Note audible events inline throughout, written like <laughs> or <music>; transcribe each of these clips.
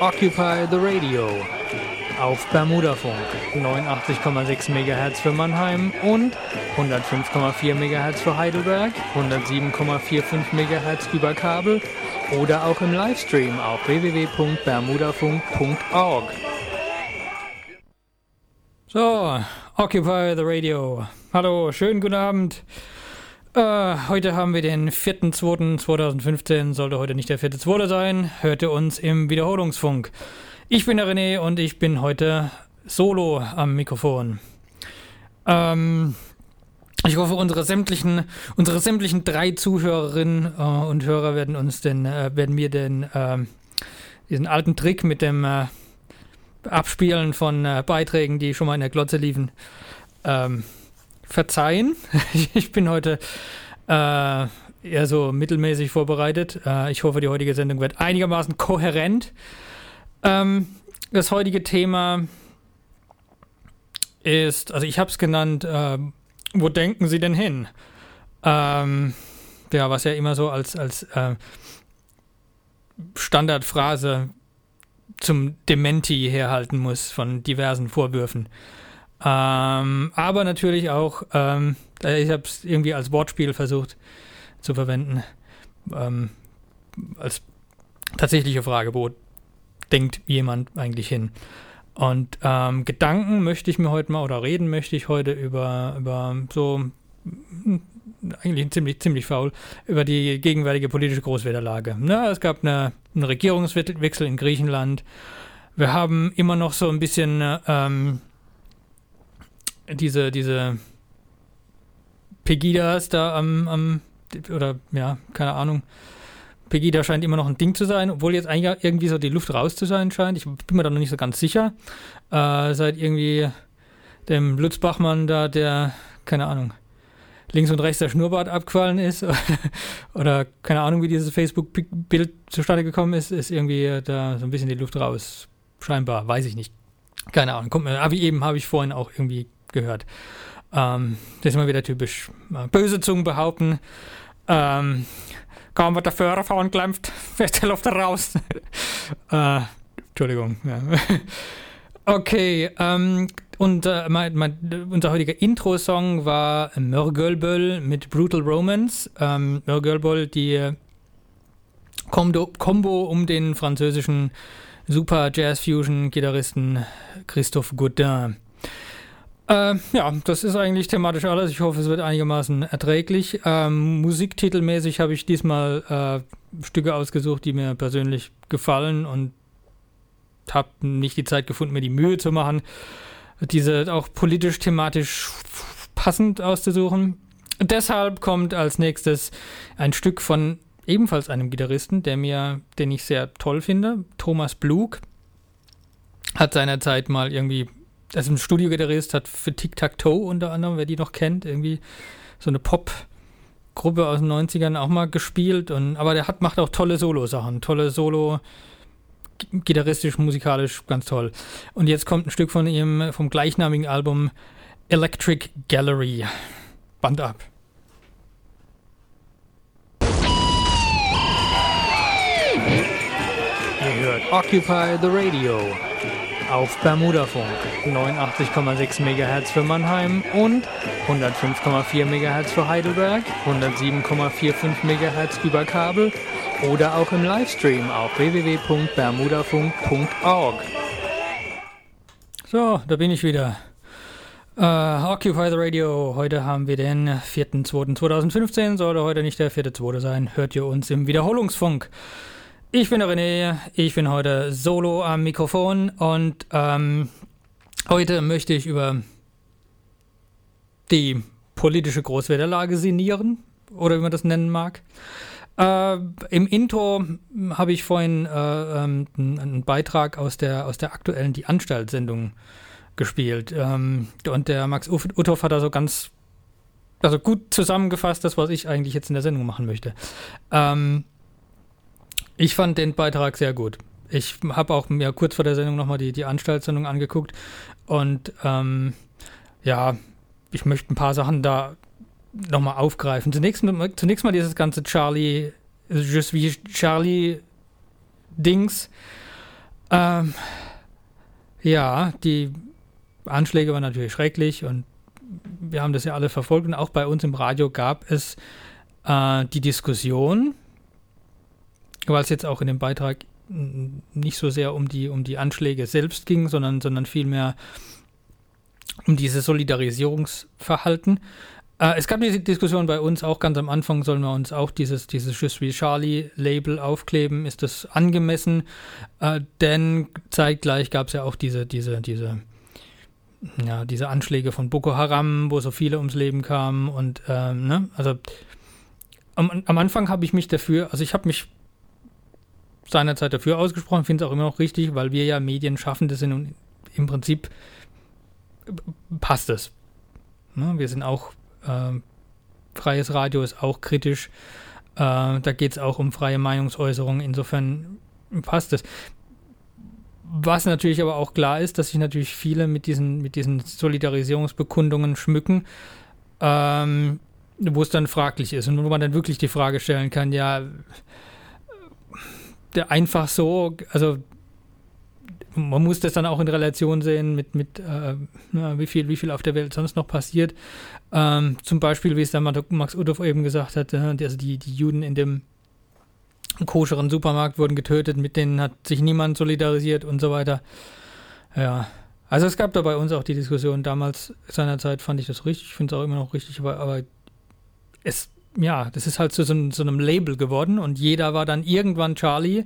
Occupy the Radio auf Bermudafunk 89,6 MHz für Mannheim und 105,4 MHz für Heidelberg, 107,45 MHz über Kabel oder auch im Livestream auf www.bermudafunk.org. So, Occupy the Radio. Hallo, schönen guten Abend. Äh, heute haben wir den 4.2.2015, sollte heute nicht der 4.2. sein, hörte uns im Wiederholungsfunk. Ich bin der René und ich bin heute solo am Mikrofon. Ähm, ich hoffe, unsere sämtlichen, unsere sämtlichen drei Zuhörerinnen äh, und Hörer werden uns den, äh, werden mir den, äh, diesen alten Trick mit dem äh, Abspielen von äh, Beiträgen, die schon mal in der Glotze liefen, ähm, verzeihen. <laughs> ich bin heute äh, eher so mittelmäßig vorbereitet. Äh, ich hoffe, die heutige Sendung wird einigermaßen kohärent. Ähm, das heutige Thema ist, also ich habe es genannt, äh, wo denken Sie denn hin? Ähm, ja, was ja immer so als, als äh, Standardphrase zum Dementi herhalten muss von diversen Vorwürfen. Ähm, aber natürlich auch, ähm, ich habe es irgendwie als Wortspiel versucht zu verwenden, ähm, als tatsächliche Frage, wo denkt jemand eigentlich hin? Und ähm, Gedanken möchte ich mir heute mal, oder reden möchte ich heute über, über so, hm, eigentlich ziemlich, ziemlich faul, über die gegenwärtige politische Großwetterlage. Na, es gab eine, einen Regierungswechsel in Griechenland. Wir haben immer noch so ein bisschen ähm, diese, diese Pegidas da am, am, oder ja, keine Ahnung. Pegida scheint immer noch ein Ding zu sein, obwohl jetzt eigentlich irgendwie so die Luft raus zu sein scheint. Ich bin mir da noch nicht so ganz sicher. Äh, seit irgendwie dem Lutz Bachmann da, der, keine Ahnung, links und rechts der Schnurrbart abgefallen ist <laughs> oder keine Ahnung, wie dieses Facebook-Bild zustande gekommen ist, ist irgendwie da so ein bisschen die Luft raus. Scheinbar, weiß ich nicht. Keine Ahnung. Kommt mir, aber eben habe ich vorhin auch irgendwie gehört. Ähm, das ist mal wieder typisch. Äh, böse Zungen behaupten, ähm, kaum wird der Führer verunglimpft, <laughs> fährt die Luft raus. <laughs> äh, Entschuldigung. Ja. <laughs> okay, ähm, und äh, mein, mein, unser heutiger Intro-Song war Mörgölböll mit Brutal Romance. Ähm, Mörgölböll, die Combo um den französischen Super Jazz Fusion Gitarristen Christophe Godin. Äh, ja, das ist eigentlich thematisch alles. Ich hoffe, es wird einigermaßen erträglich. Ähm, musiktitelmäßig habe ich diesmal äh, Stücke ausgesucht, die mir persönlich gefallen und habe nicht die Zeit gefunden, mir die Mühe zu machen, diese auch politisch, thematisch passend auszusuchen. Deshalb kommt als nächstes ein Stück von ebenfalls einem Gitarristen, der mir, den ich sehr toll finde, Thomas Blug. Hat seinerzeit mal irgendwie also ein Studiogitarrist, hat für Tic Tac Toe unter anderem, wer die noch kennt, irgendwie so eine Pop-Gruppe aus den 90ern auch mal gespielt. Und, aber der hat, macht auch tolle Solo-Sachen, tolle Solo- gitarristisch, musikalisch ganz toll. Und jetzt kommt ein Stück von ihm vom gleichnamigen Album Electric Gallery. Band ab. Ihr hört Occupy the Radio auf Bermudafunk 89,6 MHz für Mannheim und 105,4 MHz für Heidelberg, 107,45 MHz über Kabel oder auch im Livestream auf www.bermudafunk.org. So, da bin ich wieder. Uh, Occupy the Radio. Heute haben wir den 4.2.2015. Sollte heute nicht der 4.2. sein, hört ihr uns im Wiederholungsfunk. Ich bin der René, ich bin heute solo am Mikrofon und ähm, heute möchte ich über die politische Großwetterlage sinnieren oder wie man das nennen mag. Äh, Im Intro habe ich vorhin äh, ähm, einen Beitrag aus der, aus der aktuellen Die Anstalt-Sendung gespielt. Ähm, und der Max Uthoff hat da so ganz, also gut zusammengefasst, das, was ich eigentlich jetzt in der Sendung machen möchte. Ähm, ich fand den Beitrag sehr gut. Ich habe auch mir kurz vor der Sendung nochmal die, die Anstaltssendung angeguckt und ähm, ja, ich möchte ein paar Sachen da nochmal aufgreifen. Zunächst, zunächst mal dieses ganze Charlie, just wie Charlie Dings. Ähm, ja, die Anschläge waren natürlich schrecklich und wir haben das ja alle verfolgt und auch bei uns im Radio gab es äh, die Diskussion, weil es jetzt auch in dem Beitrag nicht so sehr um die, um die Anschläge selbst ging, sondern, sondern vielmehr um dieses Solidarisierungsverhalten. Äh, es gab diese Diskussion bei uns auch ganz am Anfang, sollen wir uns auch dieses, dieses Je suis Charlie Label aufkleben? Ist das angemessen? Äh, denn zeitgleich gab es ja auch diese, diese, diese, ja, diese Anschläge von Boko Haram, wo so viele ums Leben kamen und, ähm, ne, also am, am Anfang habe ich mich dafür, also ich habe mich seinerzeit dafür ausgesprochen, finde es auch immer noch richtig, weil wir ja Medienschaffende sind und im Prinzip passt es. Ne? Wir sind auch, äh, freies Radio ist auch kritisch, äh, da geht es auch um freie Meinungsäußerung, insofern passt es. Was natürlich aber auch klar ist, dass sich natürlich viele mit diesen, mit diesen Solidarisierungsbekundungen schmücken, ähm, wo es dann fraglich ist und wo man dann wirklich die Frage stellen kann, ja, einfach so, also man muss das dann auch in Relation sehen mit, mit äh, wie, viel, wie viel auf der Welt sonst noch passiert. Ähm, zum Beispiel, wie es dann Max Udolf eben gesagt hat, äh, also die, die Juden in dem koscheren Supermarkt wurden getötet, mit denen hat sich niemand solidarisiert und so weiter. Ja. Also es gab da bei uns auch die Diskussion, damals seinerzeit fand ich das richtig, ich finde es auch immer noch richtig, aber, aber es ja, das ist halt zu so, so, einem Label geworden und jeder war dann irgendwann Charlie.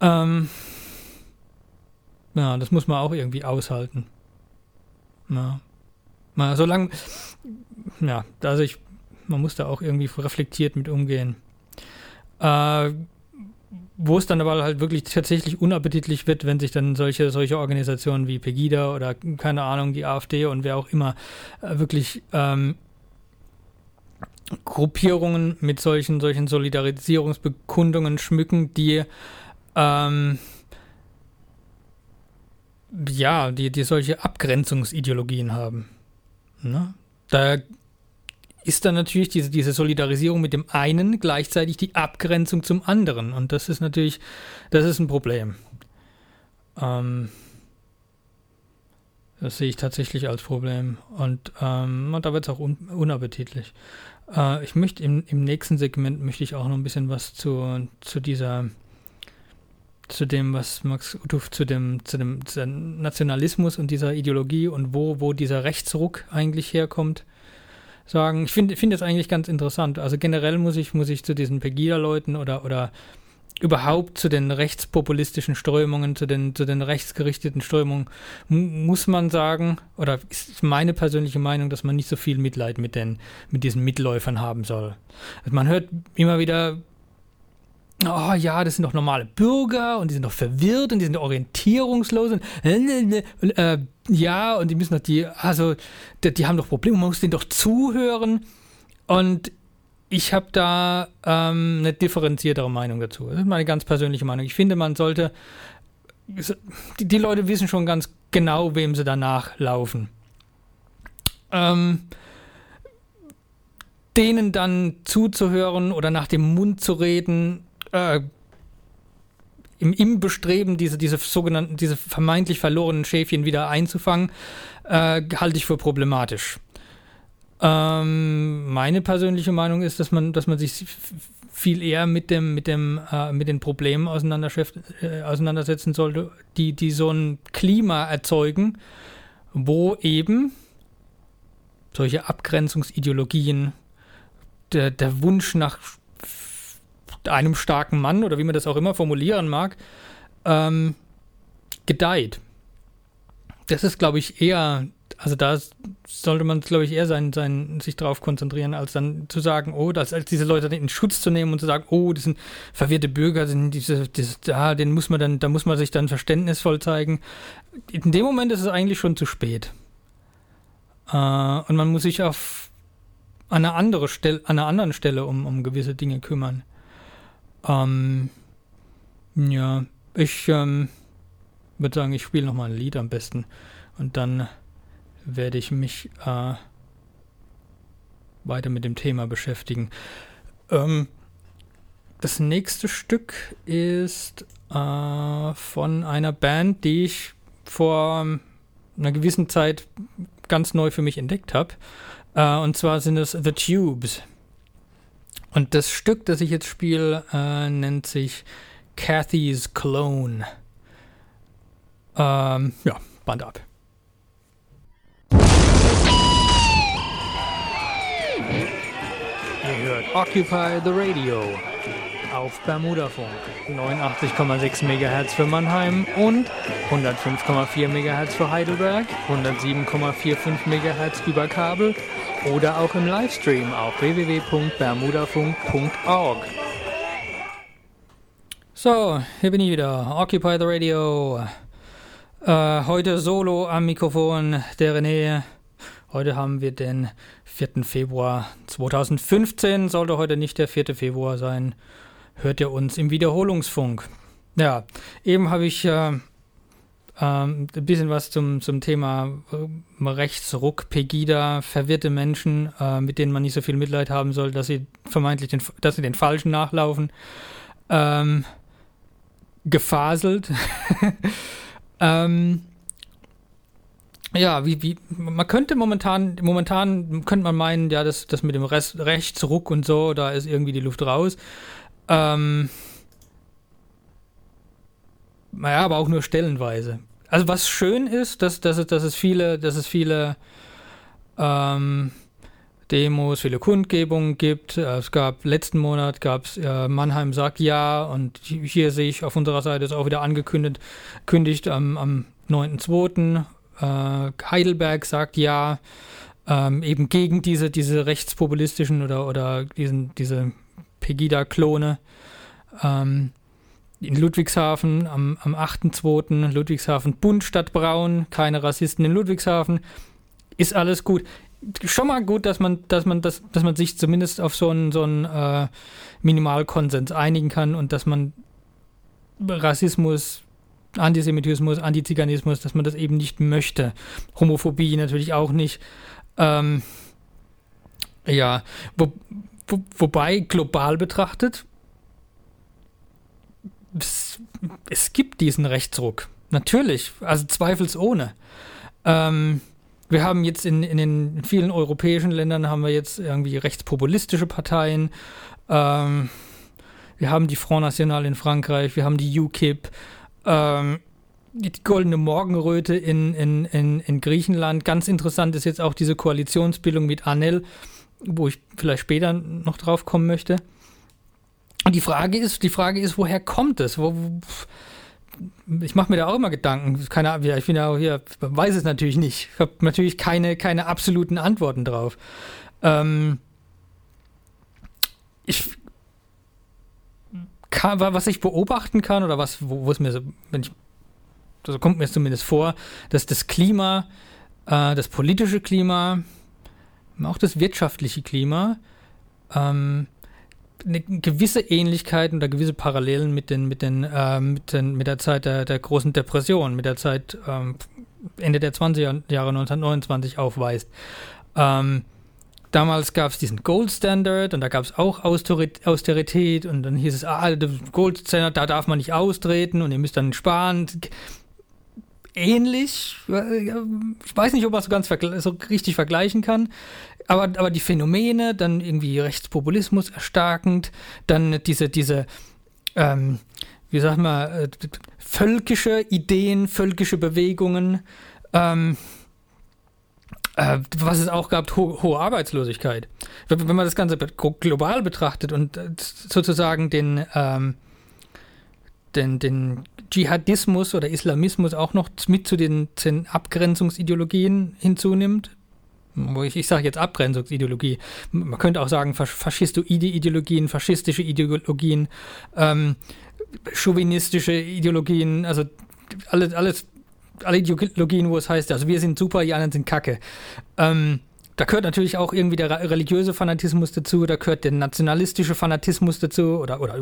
Ähm, ja, das muss man auch irgendwie aushalten. Ja. Na, solange, ja, also ich, man muss da auch irgendwie reflektiert mit umgehen. Äh, wo es dann aber halt wirklich tatsächlich unappetitlich wird, wenn sich dann solche, solche Organisationen wie Pegida oder keine Ahnung, die AfD und wer auch immer äh, wirklich ähm, Gruppierungen mit solchen, solchen Solidarisierungsbekundungen schmücken, die ähm, ja, die, die solche Abgrenzungsideologien haben. Ne? Da ist dann natürlich diese, diese Solidarisierung mit dem einen gleichzeitig die Abgrenzung zum anderen. Und das ist natürlich, das ist ein Problem. Ähm, das sehe ich tatsächlich als Problem. Und, ähm, und da wird es auch un unappetitlich. Äh, ich möchte im, im nächsten Segment möchte ich auch noch ein bisschen was zu, zu dieser zu dem, was Max Utuf zu dem, zu dem, zu Nationalismus und dieser Ideologie und wo, wo dieser Rechtsruck eigentlich herkommt, sagen. Ich finde find eigentlich ganz interessant. Also generell muss ich, muss ich zu diesen Pegida-Leuten oder, oder überhaupt zu den rechtspopulistischen Strömungen, zu den, zu den rechtsgerichteten Strömungen, muss man sagen, oder ist meine persönliche Meinung, dass man nicht so viel Mitleid mit, den, mit diesen Mitläufern haben soll. Also man hört immer wieder, oh ja, das sind doch normale Bürger und die sind doch verwirrt und die sind orientierungslos und, und äh, ja, und die müssen doch die, also die, die haben doch Probleme, man muss denen doch zuhören und ich habe da ähm, eine differenziertere Meinung dazu. Das ist meine ganz persönliche Meinung. Ich finde, man sollte. Die, die Leute wissen schon ganz genau, wem sie danach laufen. Ähm, denen dann zuzuhören oder nach dem Mund zu reden, äh, im, im Bestreben, diese, diese sogenannten, diese vermeintlich verlorenen Schäfchen wieder einzufangen, äh, halte ich für problematisch. Ähm, meine persönliche Meinung ist, dass man, dass man sich viel eher mit dem, mit dem, äh, mit den Problemen äh, auseinandersetzen sollte, die, die so ein Klima erzeugen, wo eben solche Abgrenzungsideologien, der, der Wunsch nach einem starken Mann oder wie man das auch immer formulieren mag, ähm, gedeiht. Das ist, glaube ich, eher also da sollte man, glaube ich, eher sein, sein, sich darauf konzentrieren, als dann zu sagen, oh, das, als diese Leute in Schutz zu nehmen und zu sagen, oh, das sind verwirrte Bürger, sind diese, diese, da, den muss man dann, da muss man sich dann verständnisvoll zeigen. In dem Moment ist es eigentlich schon zu spät. Äh, und man muss sich auf einer, andere Stelle, an einer anderen Stelle um, um gewisse Dinge kümmern. Ähm, ja, ich ähm, würde sagen, ich spiele nochmal ein Lied am besten. Und dann werde ich mich äh, weiter mit dem Thema beschäftigen. Ähm, das nächste Stück ist äh, von einer Band, die ich vor einer gewissen Zeit ganz neu für mich entdeckt habe. Äh, und zwar sind es The Tubes. Und das Stück, das ich jetzt spiele, äh, nennt sich Cathy's Clone. Ähm, ja, Band ab. Hört Occupy the Radio auf Bermudafunk. 89,6 MHz für Mannheim und 105,4 MHz für Heidelberg, 107,45 MHz über Kabel oder auch im Livestream auf www.bermudafunk.org. So, hier bin ich wieder. Occupy the Radio. Äh, heute solo am Mikrofon der René. Heute haben wir den 4. Februar 2015. Sollte heute nicht der 4. Februar sein, hört ihr uns im Wiederholungsfunk. Ja, eben habe ich äh, äh, ein bisschen was zum, zum Thema äh, Rechtsruck, Pegida, verwirrte Menschen, äh, mit denen man nicht so viel Mitleid haben soll, dass sie vermeintlich den, dass sie den Falschen nachlaufen. Ähm, gefaselt. <laughs> ähm, ja, wie, wie, man könnte momentan, momentan könnte man meinen, ja, das, das mit dem Rest, Rechtsruck und so, da ist irgendwie die Luft raus. Ähm, naja, aber auch nur stellenweise. Also was schön ist, dass, dass, es, dass es viele, dass es viele ähm, Demos, viele Kundgebungen gibt. Äh, es gab letzten Monat gab es äh, Mannheim sagt ja und hier sehe ich auf unserer Seite ist auch wieder angekündigt kündigt am, am 9.2. Äh, Heidelberg sagt ja, ähm, eben gegen diese, diese rechtspopulistischen oder, oder diesen, diese Pegida-Klone. Ähm, in Ludwigshafen am, am 8.2. Ludwigshafen Bund statt Braun, keine Rassisten in Ludwigshafen. Ist alles gut schon mal gut, dass man, dass man, das, dass man sich zumindest auf so einen, so einen äh, Minimalkonsens einigen kann und dass man Rassismus, Antisemitismus, Antiziganismus, dass man das eben nicht möchte. Homophobie natürlich auch nicht. Ähm, ja, wo, wo, wobei global betrachtet, es, es, gibt diesen Rechtsruck. Natürlich, also zweifelsohne. Ähm, wir haben jetzt in, in den vielen europäischen Ländern haben wir jetzt irgendwie rechtspopulistische Parteien. Ähm, wir haben die Front National in Frankreich, wir haben die UKIP, ähm, die goldene Morgenröte in, in, in, in Griechenland. Ganz interessant ist jetzt auch diese Koalitionsbildung mit Anel, wo ich vielleicht später noch drauf kommen möchte. Und die Frage ist, die Frage ist, woher kommt es? Wo, wo, ich mache mir da auch immer Gedanken. Keine Ahnung, ich bin ja auch hier, weiß es natürlich nicht. Ich habe natürlich keine, keine absoluten Antworten drauf. Ähm, ich kann, was ich beobachten kann oder was, wo, es mir so, wenn ich, so kommt mir zumindest vor, dass das Klima, äh, das politische Klima, auch das wirtschaftliche Klima, ähm, eine gewisse Ähnlichkeiten oder gewisse Parallelen mit den, mit den, äh, mit, den mit der Zeit der, der großen Depression, mit der Zeit ähm, Ende der 20er Jahre 1929 aufweist. Ähm, damals gab es diesen Gold Standard und da gab es auch Austerität und dann hieß es, ah, Gold Standard, da darf man nicht austreten und ihr müsst dann sparen. Ähnlich, äh, ich weiß nicht, ob man es so ganz so richtig vergleichen kann aber, aber die Phänomene, dann irgendwie Rechtspopulismus erstarkend, dann diese, diese, ähm, wie sagt man, äh, völkische Ideen, völkische Bewegungen, ähm, äh, was es auch gab, ho hohe Arbeitslosigkeit. Wenn, wenn, man das Ganze global betrachtet und äh, sozusagen den, ähm, den, den Dschihadismus oder Islamismus auch noch mit zu den, den Abgrenzungsideologien hinzunimmt, ich, ich sage jetzt Abgrenzungsideologie, man könnte auch sagen faschistoide Ideologien, faschistische Ideologien, ähm, chauvinistische Ideologien, also alles, alles, alle Ideologien, wo es heißt, also wir sind super, die anderen sind kacke. Ähm, da gehört natürlich auch irgendwie der religiöse Fanatismus dazu, da gehört der nationalistische Fanatismus dazu oder, oder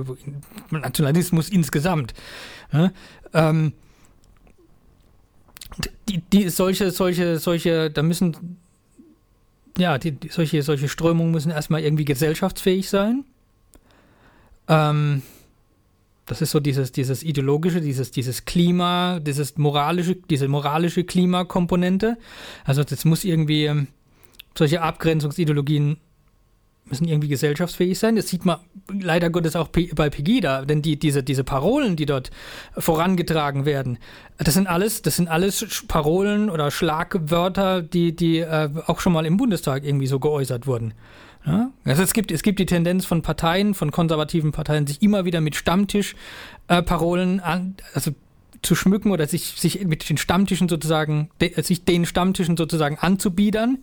Nationalismus insgesamt. Ja? Ähm, die, die, solche, solche, solche, da müssen ja, die, solche, solche Strömungen müssen erstmal irgendwie gesellschaftsfähig sein. Ähm, das ist so dieses, dieses ideologische, dieses, dieses Klima, dieses moralische, diese moralische Klimakomponente. Also das muss irgendwie, ähm, solche Abgrenzungsideologien müssen irgendwie gesellschaftsfähig sein. Das sieht man leider Gottes auch bei Pegida, denn die, diese, diese Parolen, die dort vorangetragen werden, das sind alles, das sind alles Parolen oder Schlagwörter, die, die äh, auch schon mal im Bundestag irgendwie so geäußert wurden. Ja? Also es gibt, es gibt die Tendenz von Parteien, von konservativen Parteien, sich immer wieder mit Stammtischparolen äh, also zu schmücken oder sich, sich mit den Stammtischen sozusagen, de, sich den Stammtischen sozusagen anzubiedern.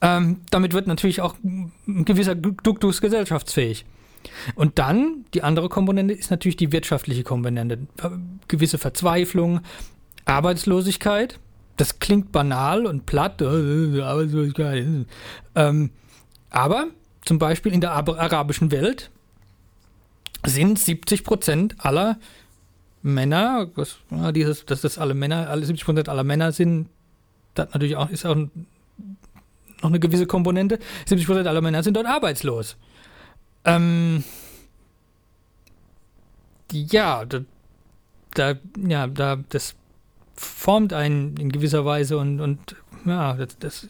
Ähm, damit wird natürlich auch ein gewisser Duktus gesellschaftsfähig. Und dann, die andere Komponente ist natürlich die wirtschaftliche Komponente. Gewisse Verzweiflung, Arbeitslosigkeit. Das klingt banal und platt. Arbeitslosigkeit. Ähm, aber zum Beispiel in der arabischen Welt sind 70 Prozent aller Männer, was, dieses, dass das alle Männer, alle 70 Prozent aller Männer sind, das natürlich auch, ist auch noch eine gewisse Komponente. 70 Prozent aller Männer sind dort arbeitslos. Ähm, ja, da, da, ja, da, das formt einen in gewisser Weise und, und ja, das, das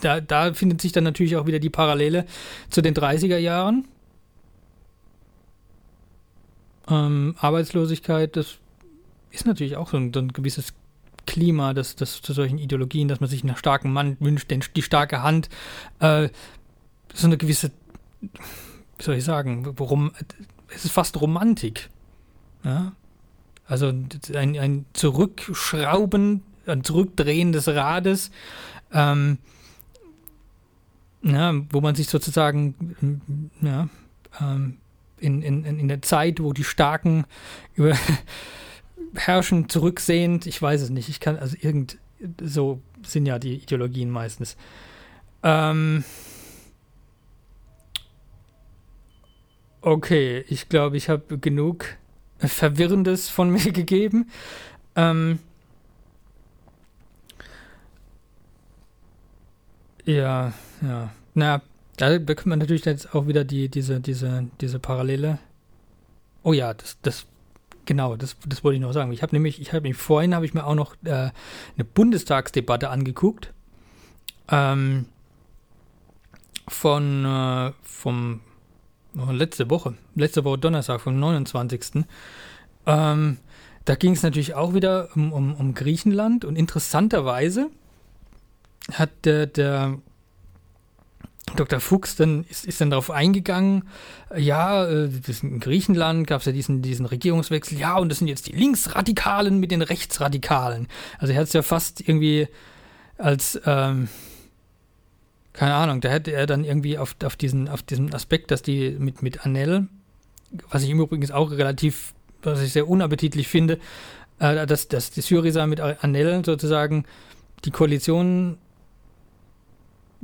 da, da findet sich dann natürlich auch wieder die Parallele zu den 30er Jahren. Ähm, Arbeitslosigkeit, das ist natürlich auch so ein, so ein gewisses Klima, das, das zu solchen Ideologien, dass man sich einen starken Mann wünscht, den, die starke Hand, äh, so eine gewisse, wie soll ich sagen, worum, es ist fast Romantik. Ja? Also ein, ein Zurückschrauben, ein Zurückdrehen des Rades. Ähm, ja, wo man sich sozusagen ja, ähm, in, in, in der Zeit, wo die Starken über <laughs> herrschen, zurücksehend, ich weiß es nicht, ich kann, also irgend, so sind ja die Ideologien meistens. Ähm, okay, ich glaube, ich habe genug Verwirrendes von mir <laughs> gegeben. Ähm, Ja, ja. Na, da bekommt man natürlich jetzt auch wieder die, diese, diese, diese Parallele. Oh ja, das, das, genau, das, das wollte ich noch sagen. Ich habe nämlich, ich habe mich vorhin habe ich mir auch noch äh, eine Bundestagsdebatte angeguckt. Ähm, von äh, vom oh, letzte Woche, letzte Woche Donnerstag, vom 29. Ähm, da ging es natürlich auch wieder um, um, um Griechenland und interessanterweise hat der, der Dr. Fuchs dann ist, ist dann darauf eingegangen, ja, äh, in Griechenland gab es ja diesen, diesen Regierungswechsel, ja, und das sind jetzt die Linksradikalen mit den Rechtsradikalen. Also er hat es ja fast irgendwie als, ähm, keine Ahnung, da hätte er dann irgendwie auf, auf, diesen, auf diesen Aspekt, dass die mit, mit Anel, was ich im Übrigen auch relativ, was ich sehr unappetitlich finde, äh, dass, dass die Syriza mit Anel sozusagen die Koalition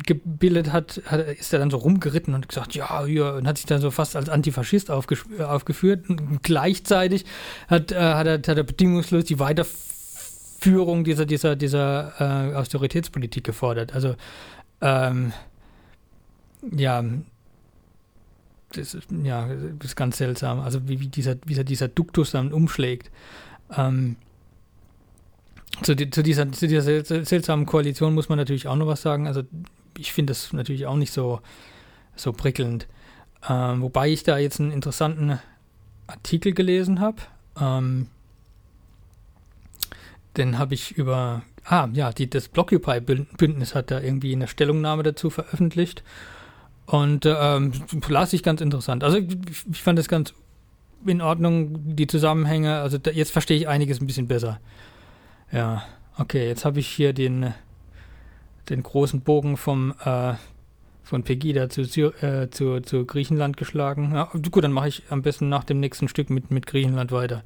gebildet hat, hat, ist er dann so rumgeritten und gesagt, ja, hier, und hat sich dann so fast als Antifaschist aufgeführt. Und gleichzeitig hat, äh, hat, er, hat er bedingungslos die Weiterführung dieser, dieser, dieser äh, Austeritätspolitik gefordert. Also, ähm, ja, das ist, ja, das ist ganz seltsam. Also, wie, wie, dieser, wie dieser Duktus dann umschlägt. Ähm, zu, zu, dieser, zu dieser seltsamen Koalition muss man natürlich auch noch was sagen. Also ich finde das natürlich auch nicht so, so prickelnd. Ähm, wobei ich da jetzt einen interessanten Artikel gelesen habe. Ähm, den habe ich über, ah ja, die, das Blockupy-Bündnis hat da irgendwie eine Stellungnahme dazu veröffentlicht. Und ähm, las ich ganz interessant. Also ich, ich fand das ganz in Ordnung, die Zusammenhänge. Also da, jetzt verstehe ich einiges ein bisschen besser. Ja, okay, jetzt habe ich hier den den großen Bogen vom äh, von Pegida zu, äh, zu, zu Griechenland geschlagen. Ja, gut, dann mache ich am besten nach dem nächsten Stück mit, mit Griechenland weiter.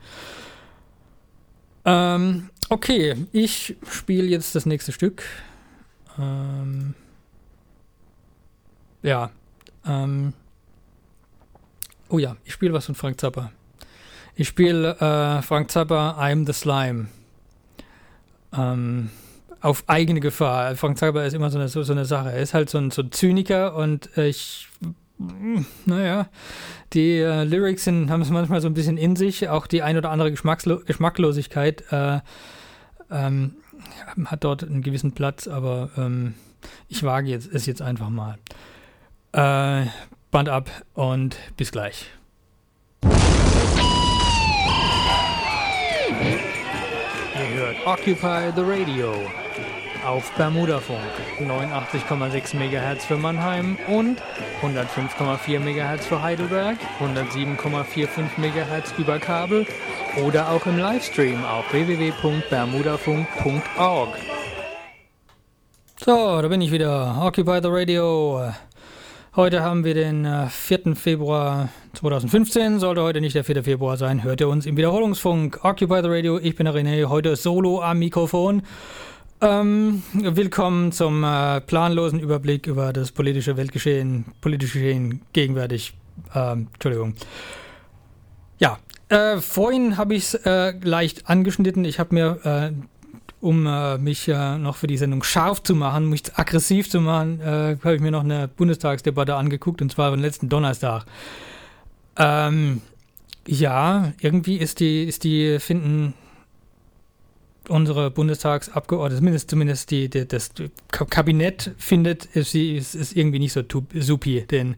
Ähm, okay, ich spiele jetzt das nächste Stück. Ähm, ja. Ähm, oh ja, ich spiele was von Frank Zappa. Ich spiele äh, Frank Zappa, I'm the Slime. Ähm, auf eigene Gefahr. Frank Zuckerberg ist immer so eine, so, so eine Sache. Er ist halt so ein, so ein Zyniker und ich naja, die äh, Lyrics sind, haben es manchmal so ein bisschen in sich, auch die ein oder andere Geschmackslo Geschmacklosigkeit äh, ähm, hat dort einen gewissen Platz, aber ähm, ich wage jetzt, es jetzt einfach mal. Äh, Band ab und bis gleich. Occupy the Radio auf Bermudafunk 89,6 MHz für Mannheim und 105,4 MHz für Heidelberg, 107,45 MHz über Kabel oder auch im Livestream auf www.bermudafunk.org. So, da bin ich wieder. Occupy the Radio. Heute haben wir den 4. Äh, Februar 2015. Sollte heute nicht der 4. Februar sein, hört ihr uns im Wiederholungsfunk. Occupy the Radio. Ich bin der René, heute solo am Mikrofon. Ähm, willkommen zum äh, planlosen Überblick über das politische Weltgeschehen, politische Geschehen gegenwärtig. Ähm, Entschuldigung. Ja, äh, vorhin habe ich es äh, leicht angeschnitten. Ich habe mir, äh, um äh, mich noch für die Sendung scharf zu machen, mich aggressiv zu machen, äh, habe ich mir noch eine Bundestagsdebatte angeguckt und zwar am letzten Donnerstag. Ähm, ja, irgendwie ist die, ist die, finden unsere Bundestagsabgeordneten, zumindest, zumindest die, die, das Kabinett findet, sie ist, ist irgendwie nicht so supi, den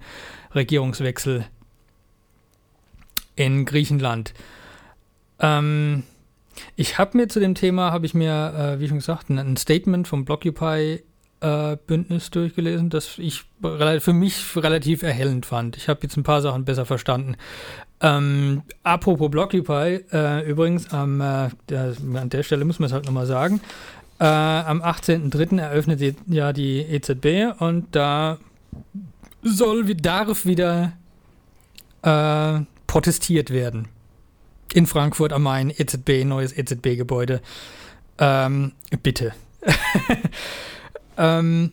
Regierungswechsel in Griechenland. Ähm, ich habe mir zu dem Thema, habe ich mir, äh, wie schon gesagt, ein Statement vom Blockupy äh, Bündnis durchgelesen, das ich für mich relativ erhellend fand. Ich habe jetzt ein paar Sachen besser verstanden. Ähm, apropos Blockupy, äh, übrigens, am, äh, der, an der Stelle muss man es halt nochmal sagen, äh, am 18.03. eröffnet die, ja die EZB und da soll, darf wieder äh, protestiert werden. In Frankfurt am Main, EZB, neues EZB-Gebäude. Ähm, bitte. <laughs> ähm,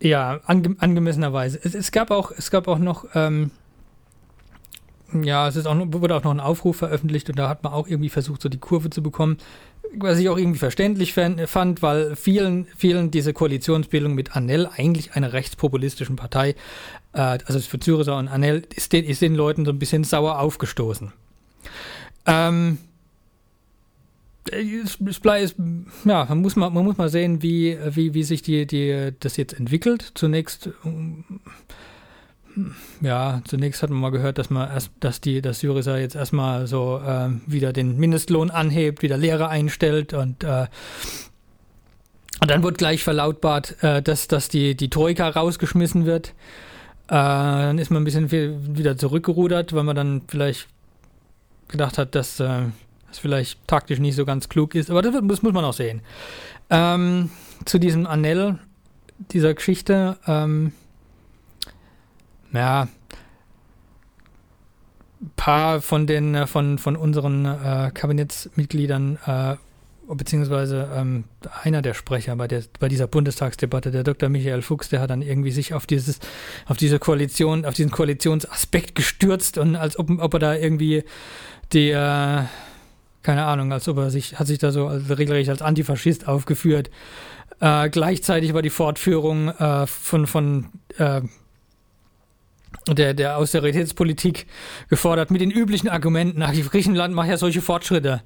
ja, ange angemessenerweise. Es, es, gab auch, es gab auch noch ähm, ja, es ist auch, wurde auch noch ein Aufruf veröffentlicht und da hat man auch irgendwie versucht, so die Kurve zu bekommen. Was ich auch irgendwie verständlich fand, weil vielen, vielen diese Koalitionsbildung mit Anel, eigentlich einer rechtspopulistischen Partei, äh, also für Syriza und Anel, ist den, ist den Leuten so ein bisschen sauer aufgestoßen. Ähm, es, bleibt, ja, man muss mal, man muss mal sehen, wie, wie, wie sich die, die, das jetzt entwickelt. Zunächst ja, zunächst hat man mal gehört, dass man erst, dass die, dass Syriza jetzt erstmal so äh, wieder den Mindestlohn anhebt, wieder Lehre einstellt und, äh, und dann wird gleich verlautbart, äh, dass, dass die, die Troika rausgeschmissen wird. Äh, dann ist man ein bisschen wieder zurückgerudert, weil man dann vielleicht gedacht hat, dass das vielleicht taktisch nicht so ganz klug ist. Aber das, das muss man auch sehen. Ähm, zu diesem Anel, dieser Geschichte, ähm, ja, ein paar von den äh, von, von unseren äh, Kabinettsmitgliedern äh, beziehungsweise ähm, einer der Sprecher bei, der, bei dieser Bundestagsdebatte, der Dr. Michael Fuchs, der hat dann irgendwie sich auf dieses, auf diese Koalition, auf diesen Koalitionsaspekt gestürzt und als ob, ob er da irgendwie die, äh, keine Ahnung, als ob er sich, hat sich da so als, regelrecht als Antifaschist aufgeführt. Äh, gleichzeitig war die Fortführung äh, von, von äh, der, der Austeritätspolitik gefordert mit den üblichen Argumenten. Ach, Griechenland macht ja solche Fortschritte.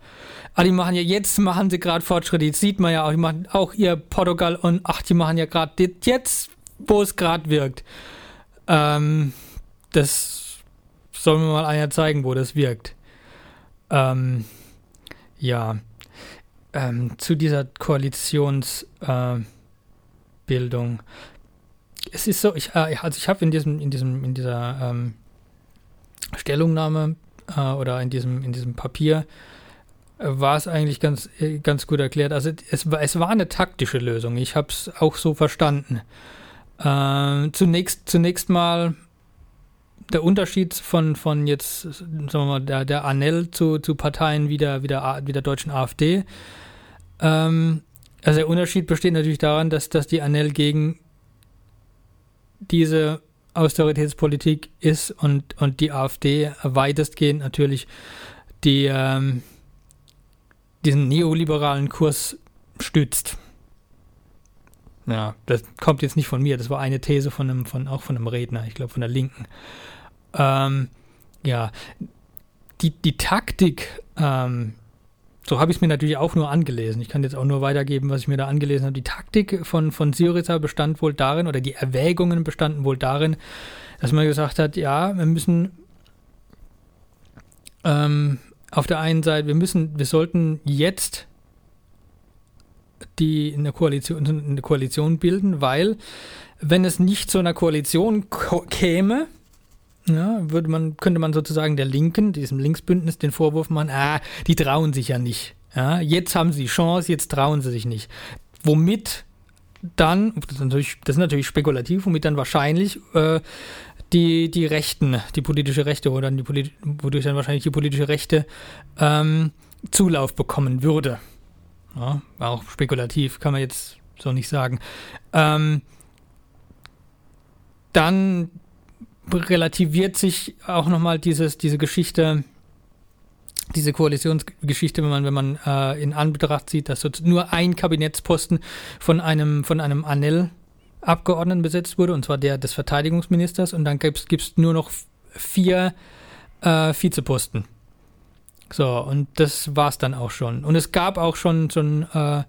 Ah, die machen ja, jetzt machen sie gerade Fortschritte. Jetzt sieht man ja auch, die machen auch ihr Portugal und ach, die machen ja gerade jetzt, wo es gerade wirkt. Ähm, das soll mir mal einer zeigen, wo das wirkt. Ähm, ja. Ähm, zu dieser Koalitionsbildung. Äh, es ist so, ich, äh, also ich habe in diesem, in diesem, in dieser ähm, Stellungnahme äh, oder in diesem, in diesem Papier äh, war es eigentlich ganz, äh, ganz gut erklärt. Also es, es war eine taktische Lösung. Ich habe es auch so verstanden. Äh, zunächst, zunächst mal der Unterschied von, von jetzt, sagen wir mal, der, der Anel zu, zu Parteien wie der, wie der, wie der deutschen AfD. Ähm, also der Unterschied besteht natürlich daran, dass, dass die Anel gegen diese Austeritätspolitik ist und, und die AfD weitestgehend natürlich die, ähm, diesen neoliberalen Kurs stützt. Ja, das kommt jetzt nicht von mir, das war eine These von einem, von, auch von einem Redner, ich glaube von der Linken. Ähm, ja, die, die Taktik, ähm, so habe ich es mir natürlich auch nur angelesen. Ich kann jetzt auch nur weitergeben, was ich mir da angelesen habe. Die Taktik von, von Syriza bestand wohl darin, oder die Erwägungen bestanden wohl darin, dass man gesagt hat, ja, wir müssen ähm, auf der einen Seite, wir müssen, wir sollten jetzt die eine Koalition, eine Koalition bilden, weil wenn es nicht zu einer Koalition käme, ja, würde man, könnte man sozusagen der Linken, diesem Linksbündnis, den Vorwurf machen, ah, die trauen sich ja nicht. Ja, jetzt haben sie die Chance, jetzt trauen sie sich nicht. Womit dann, das ist natürlich, das ist natürlich spekulativ, womit dann wahrscheinlich äh, die, die Rechten, die politische Rechte oder die wodurch dann wahrscheinlich die politische Rechte ähm, Zulauf bekommen würde. Ja, war auch spekulativ, kann man jetzt so nicht sagen. Ähm, dann relativiert sich auch nochmal dieses, diese Geschichte, diese Koalitionsgeschichte, wenn man, wenn man äh, in Anbetracht sieht, dass nur ein Kabinettsposten von einem, von einem Anel-Abgeordneten besetzt wurde, und zwar der des Verteidigungsministers, und dann gibt es nur noch vier äh, Vizeposten. So, und das war es dann auch schon. Und es gab auch schon, schon äh,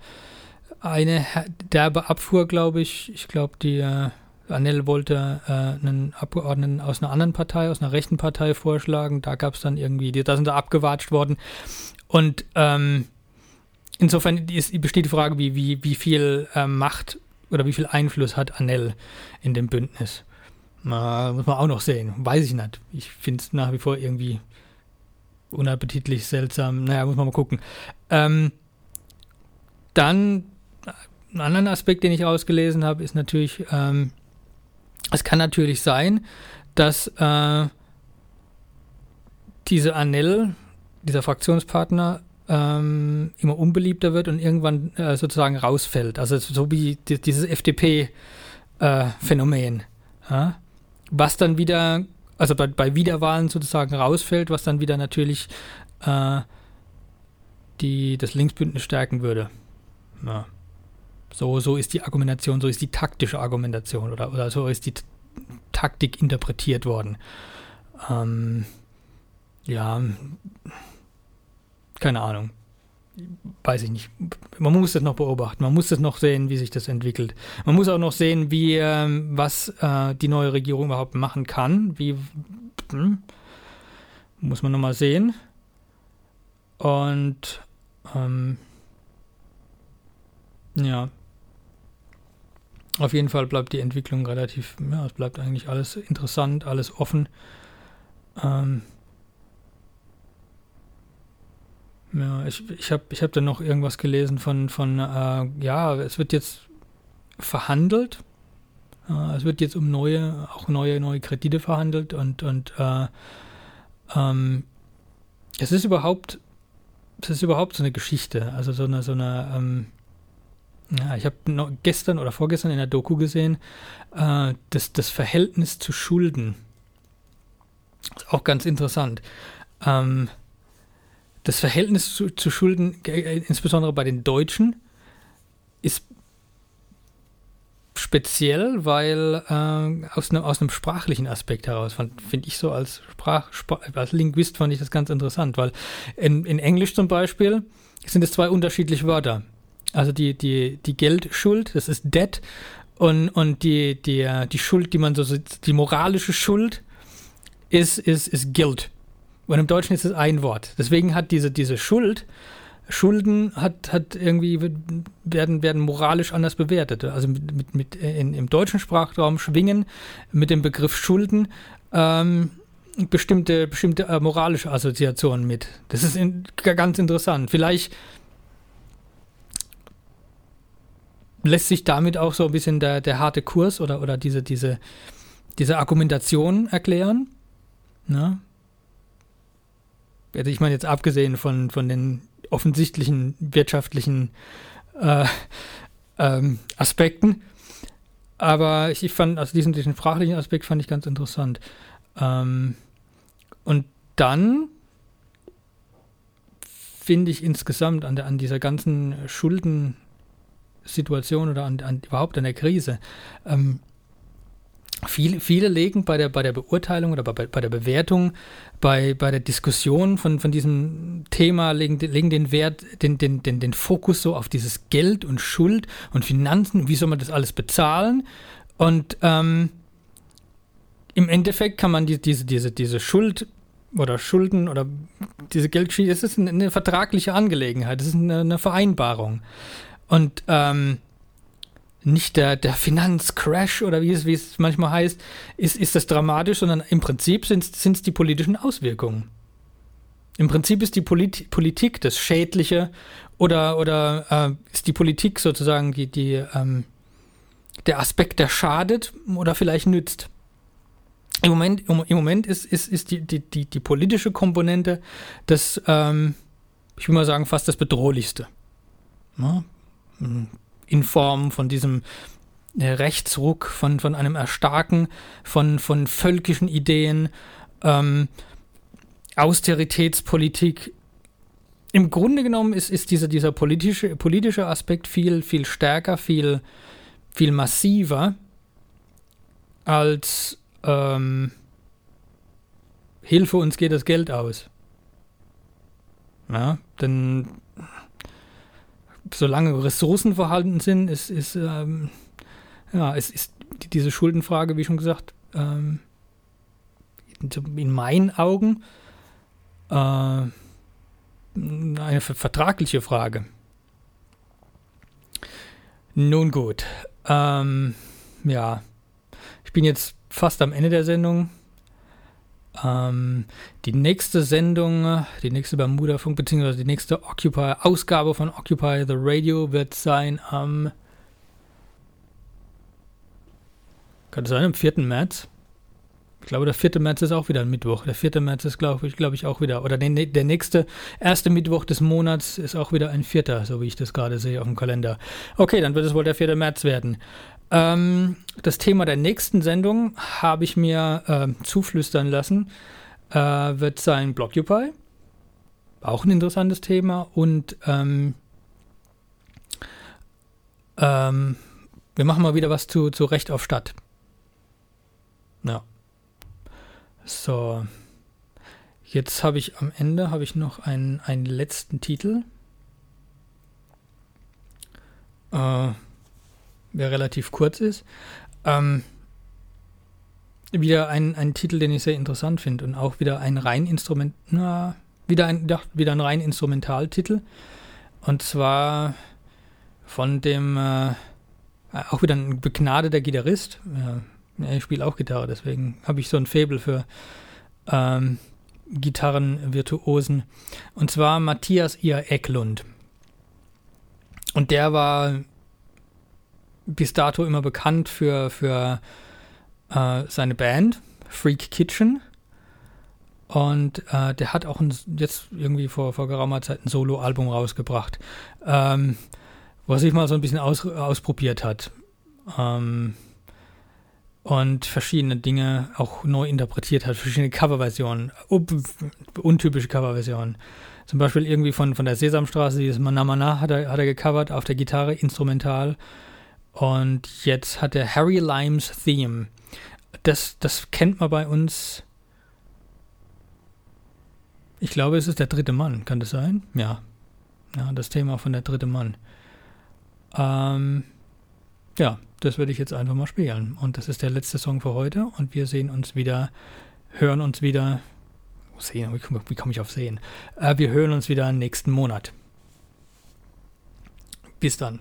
eine derbe Abfuhr, glaube ich. Ich glaube, die äh, Anel wollte äh, einen Abgeordneten aus einer anderen Partei, aus einer rechten Partei vorschlagen. Da gab es dann irgendwie, die, da sind sie abgewatscht worden. Und ähm, insofern ist, besteht die Frage, wie, wie, wie viel äh, Macht oder wie viel Einfluss hat Anel in dem Bündnis. Na, muss man auch noch sehen. Weiß ich nicht. Ich finde es nach wie vor irgendwie unappetitlich, seltsam. Naja, muss man mal gucken. Ähm, dann, ein anderer Aspekt, den ich ausgelesen habe, ist natürlich, ähm, es kann natürlich sein, dass äh, diese Anel, dieser Fraktionspartner, ähm, immer unbeliebter wird und irgendwann äh, sozusagen rausfällt. Also so wie die, dieses FDP-Phänomen. Äh, ja? Was dann wieder, also bei, bei, Wiederwahlen sozusagen rausfällt, was dann wieder natürlich äh, die, das Linksbündnis stärken würde. Ja. So, so ist die Argumentation, so ist die taktische Argumentation oder, oder so ist die Taktik interpretiert worden. Ähm, ja, keine Ahnung. Weiß ich nicht. Man muss das noch beobachten. Man muss das noch sehen, wie sich das entwickelt. Man muss auch noch sehen, wie ähm, was äh, die neue Regierung überhaupt machen kann. Wie hm, muss man nochmal sehen. Und ähm, ja, auf jeden Fall bleibt die Entwicklung relativ, ja, es bleibt eigentlich alles interessant, alles offen. Ähm, ja, ich, ich habe ich hab dann noch irgendwas gelesen von, von äh, ja, es wird jetzt verhandelt. Äh, es wird jetzt um neue, auch neue, neue Kredite verhandelt und, und äh, ähm, es ist überhaupt, es ist überhaupt so eine Geschichte, also so eine, so eine, ähm, ja, ich habe gestern oder vorgestern in der Doku gesehen, äh, das, das Verhältnis zu Schulden. Ist auch ganz interessant. Ähm, das Verhältnis zu, zu Schulden, äh, insbesondere bei den Deutschen, ist speziell, weil äh, aus, ne, aus einem sprachlichen Aspekt heraus, finde ich so als Sprach, als Linguist fand ich das ganz interessant, weil in, in Englisch zum Beispiel sind es zwei unterschiedliche Wörter. Also die, die, die Geldschuld, das ist Debt, und, und die, die, die Schuld, die man so, die moralische Schuld ist, ist, ist Guilt. Und im Deutschen ist es ein Wort. Deswegen hat diese, diese Schuld, Schulden hat, hat irgendwie, werden, werden moralisch anders bewertet. Also mit, mit, mit in, im deutschen Sprachraum schwingen mit dem Begriff Schulden ähm, bestimmte, bestimmte äh, moralische Assoziationen mit. Das ist in, ganz interessant. Vielleicht lässt sich damit auch so ein bisschen der, der harte Kurs oder, oder diese, diese, diese Argumentation erklären. Na? Also ich meine jetzt abgesehen von, von den offensichtlichen wirtschaftlichen äh, ähm, Aspekten. Aber ich, ich, fand, also diesen, diesen sprachlichen Aspekt fand ich ganz interessant. Ähm, und dann finde ich insgesamt an, der, an dieser ganzen Schulden, Situation oder an, an überhaupt an der Krise. Ähm, viele, viele legen bei der, bei der Beurteilung oder bei, bei der Bewertung, bei, bei der Diskussion von, von diesem Thema, legen, legen den Wert, den, den, den, den Fokus so auf dieses Geld und Schuld und Finanzen, wie soll man das alles bezahlen? Und ähm, im Endeffekt kann man die, diese, diese, diese Schuld oder Schulden oder diese Geldschiene, es ist eine, eine, vertragliche Angelegenheit, es ist eine, eine Vereinbarung. Und ähm, nicht der, der Finanzcrash oder wie es, wie es manchmal heißt, ist, ist das dramatisch, sondern im Prinzip sind es die politischen Auswirkungen. Im Prinzip ist die Polit Politik das Schädliche oder, oder äh, ist die Politik sozusagen die, die, ähm, der Aspekt, der schadet oder vielleicht nützt. Im Moment, im, Moment ist, ist, ist die, die, die, die politische Komponente das, ähm, ich will mal sagen, fast das Bedrohlichste. Ja? In Form von diesem äh, Rechtsruck, von, von einem Erstarken, von, von völkischen Ideen, ähm, Austeritätspolitik. Im Grunde genommen ist, ist dieser, dieser politische, politische Aspekt viel, viel stärker, viel, viel massiver als ähm, Hilfe, uns geht das Geld aus. Ja, denn solange Ressourcen vorhanden sind, ist, ist ähm, ja, es ist diese Schuldenfrage, wie schon gesagt, ähm, in meinen Augen äh, eine vertragliche Frage. Nun gut, ähm, ja, ich bin jetzt fast am Ende der Sendung. Ähm, die nächste Sendung, die nächste Bermuda-Funk, beziehungsweise die nächste Occupy-Ausgabe von Occupy the Radio wird sein am. Kann es sein, am 4. März? Ich glaube, der 4. März ist auch wieder ein Mittwoch. Der 4. März ist, glaube ich, glaube ich, auch wieder. Oder der, der nächste, erste Mittwoch des Monats ist auch wieder ein Vierter, so wie ich das gerade sehe auf dem Kalender. Okay, dann wird es wohl der 4. März werden. Ähm, das Thema der nächsten Sendung habe ich mir äh, zuflüstern lassen, äh, wird sein Blockupy. Auch ein interessantes Thema. Und ähm, ähm, wir machen mal wieder was zu, zu Recht auf Stadt. Ja. So. Jetzt habe ich am Ende habe ich noch einen, einen letzten Titel. Äh, der relativ kurz ist. Ähm, wieder ein, ein Titel, den ich sehr interessant finde und auch wieder ein rein Instrument, na, wieder ein, doch, wieder ein rein Instrumentaltitel. Und zwar von dem, äh, auch wieder ein begnadeter Gitarrist. Ja, ich spiele auch Gitarre, deswegen habe ich so ein Faible für ähm, Gitarrenvirtuosen. Und zwar Matthias Ihr Ecklund. Und der war bis dato immer bekannt für, für äh, seine Band, Freak Kitchen. Und äh, der hat auch ein, jetzt irgendwie vor, vor geraumer Zeit ein Solo-Album rausgebracht, ähm, er sich mal so ein bisschen aus, ausprobiert hat. Ähm, und verschiedene Dinge auch neu interpretiert hat, verschiedene Coverversionen, untypische Coverversionen. Zum Beispiel irgendwie von, von der Sesamstraße, dieses Manamana hat er, hat er gecovert auf der Gitarre, instrumental. Und jetzt hat er Harry Limes Theme. Das, das kennt man bei uns. Ich glaube, es ist der dritte Mann. Kann das sein? Ja. Ja, das Thema von der dritte Mann. Ähm, ja, das würde ich jetzt einfach mal spielen. Und das ist der letzte Song für heute. Und wir sehen uns wieder, hören uns wieder. Sehen, wie komme ich auf sehen? Äh, wir hören uns wieder nächsten Monat. Bis dann.